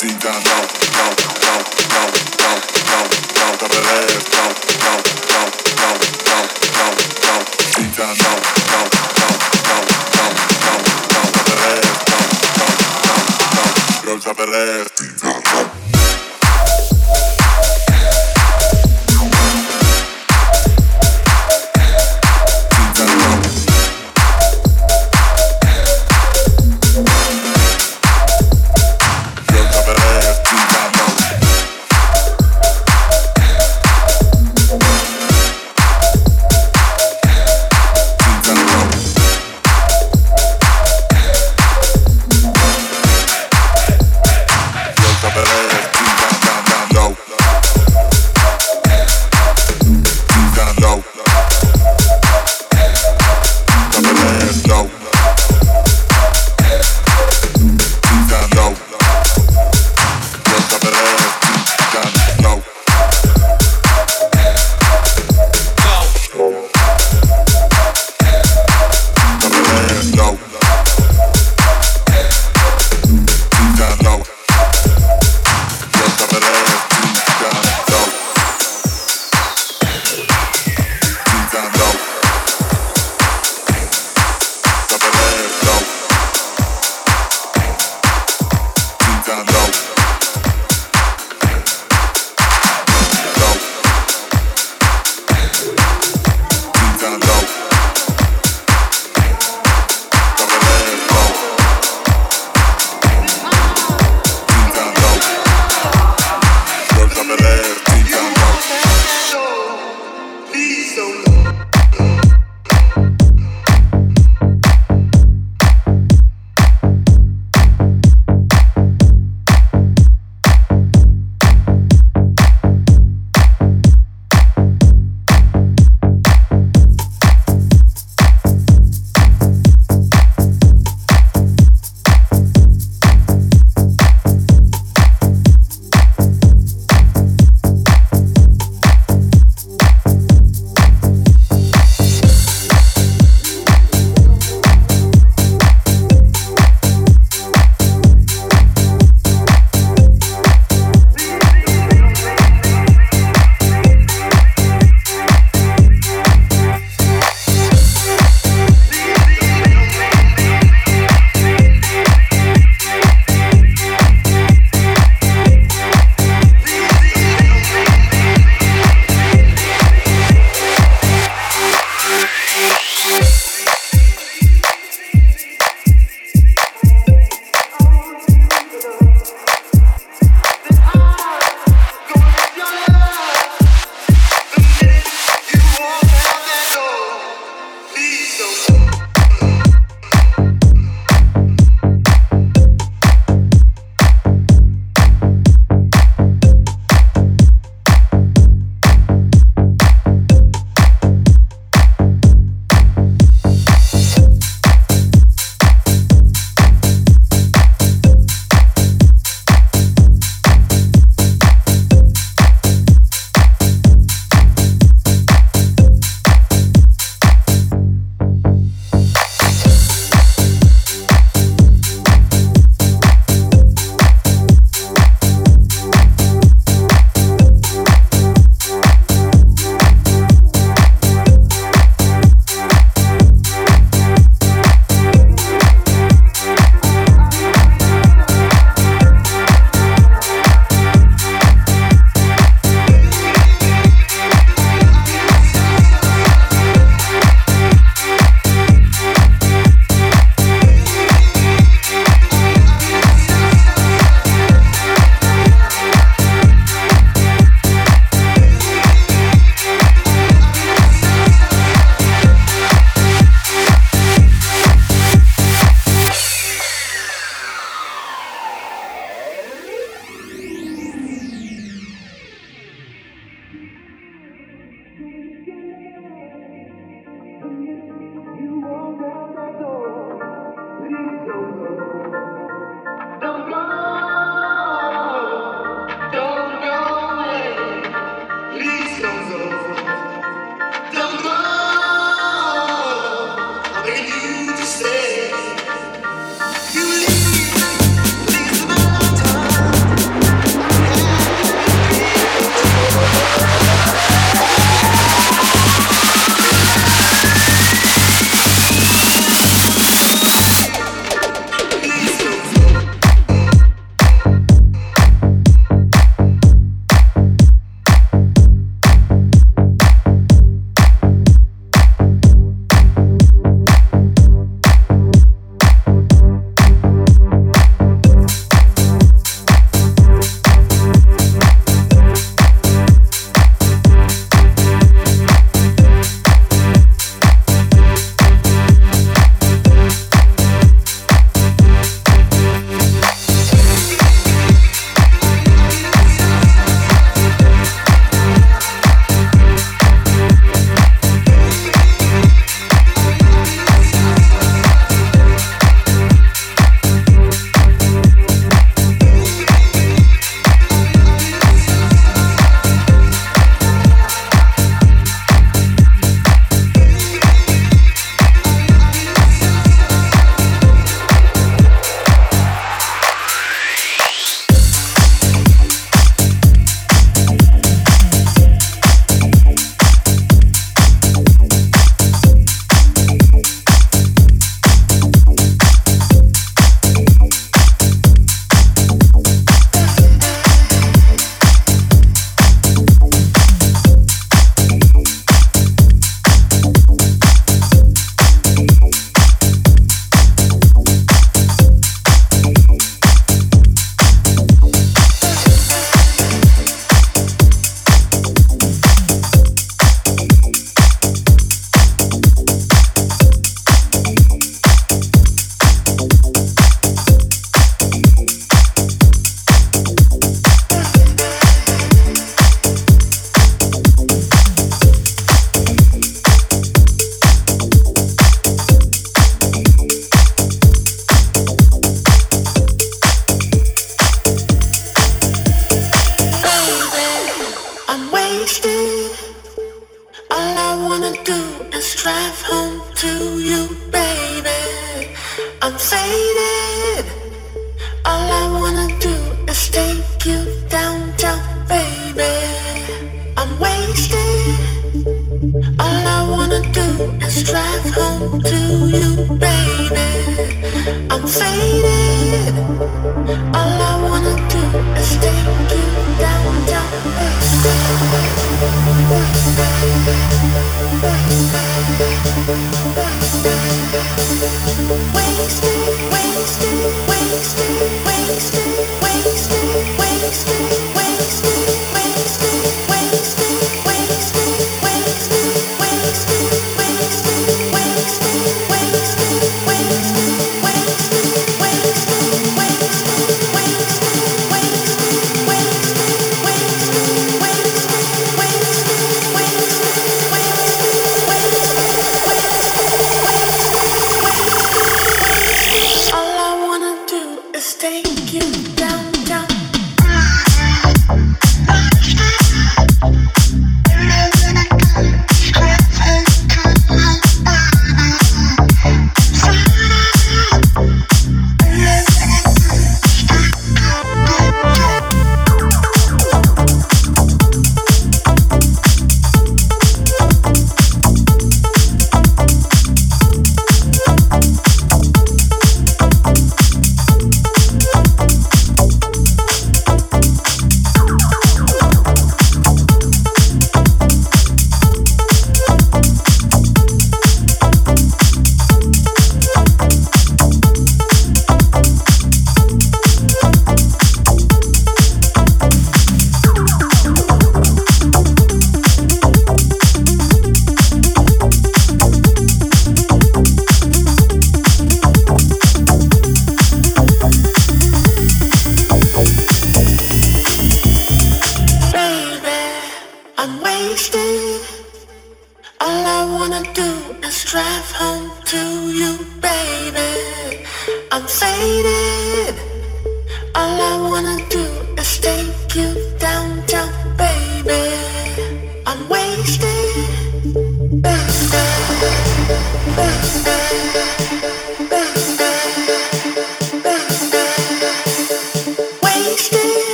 But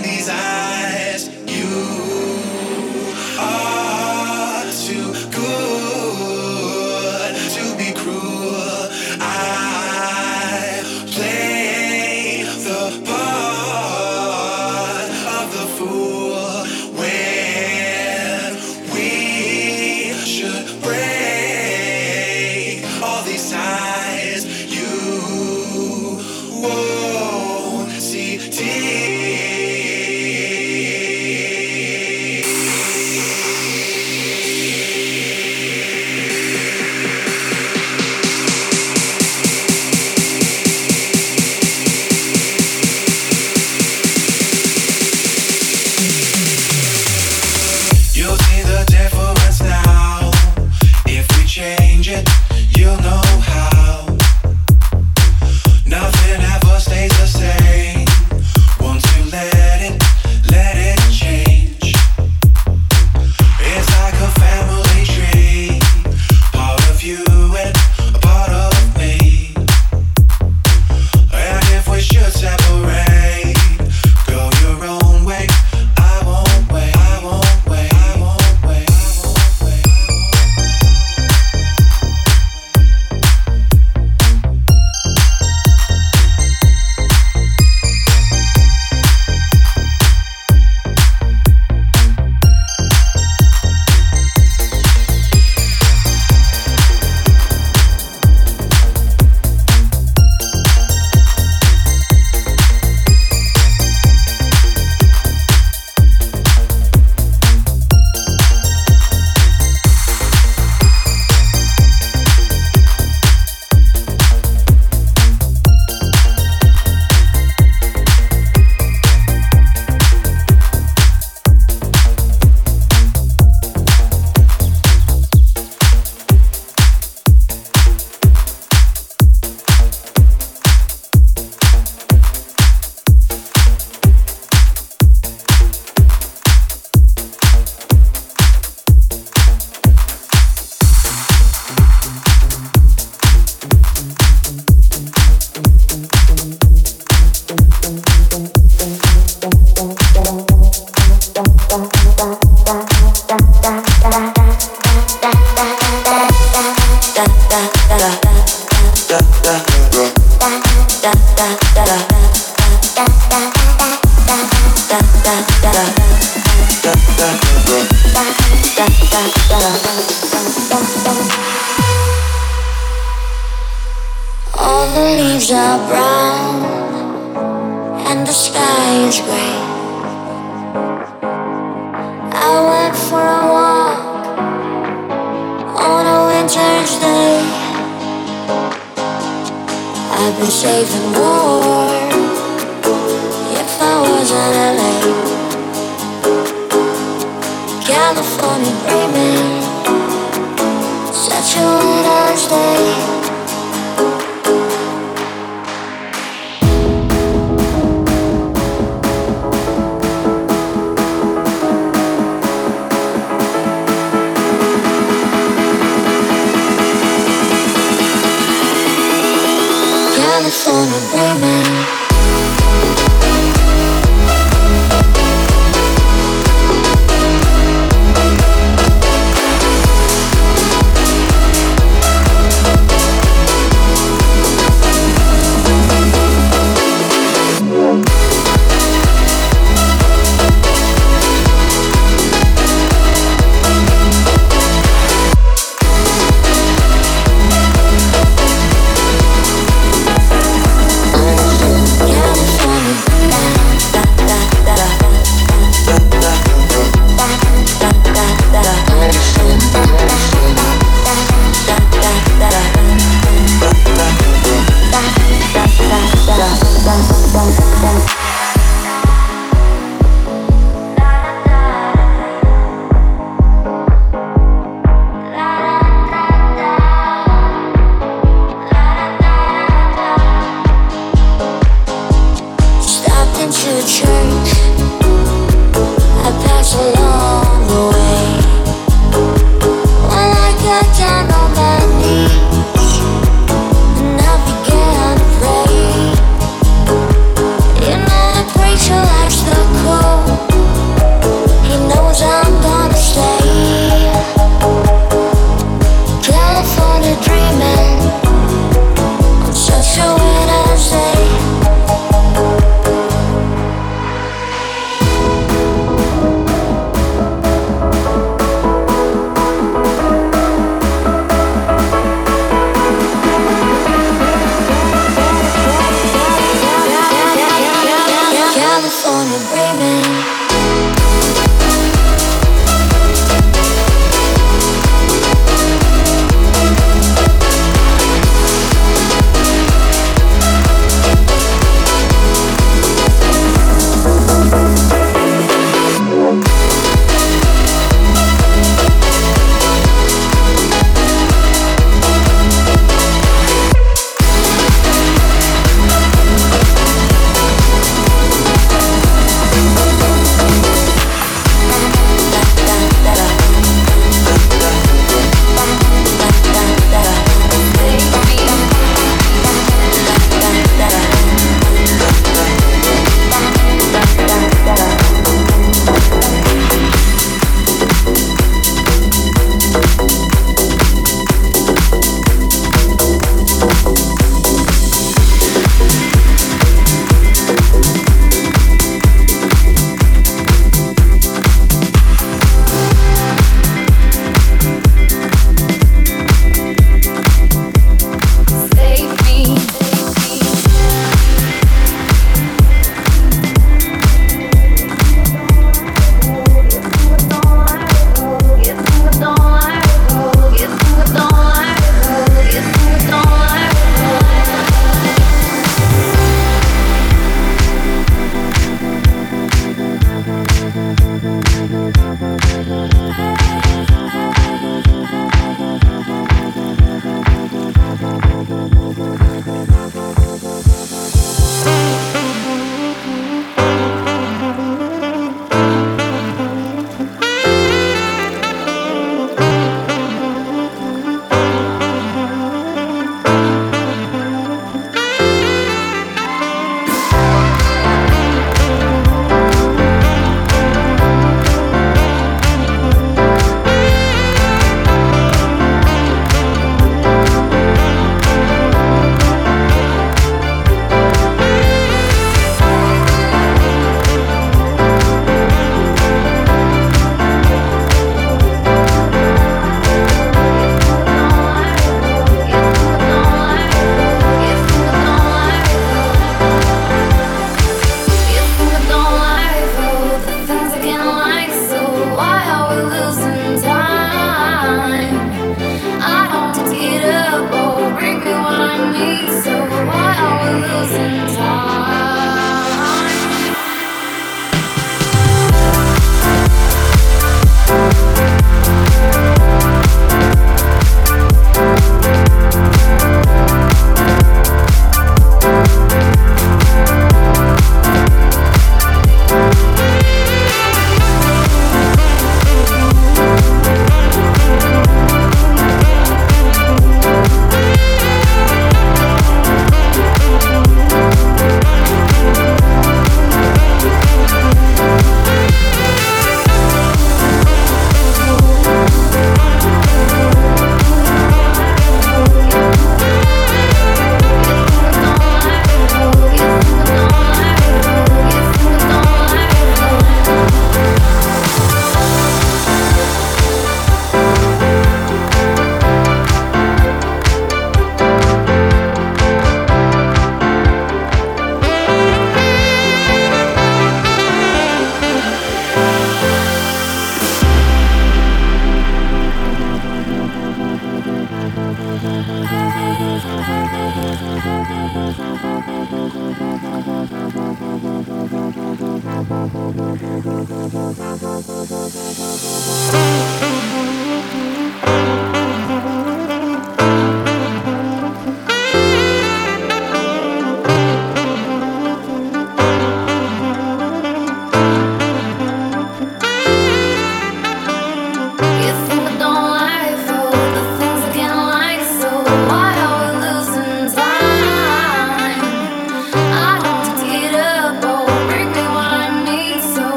change eyes. you'll know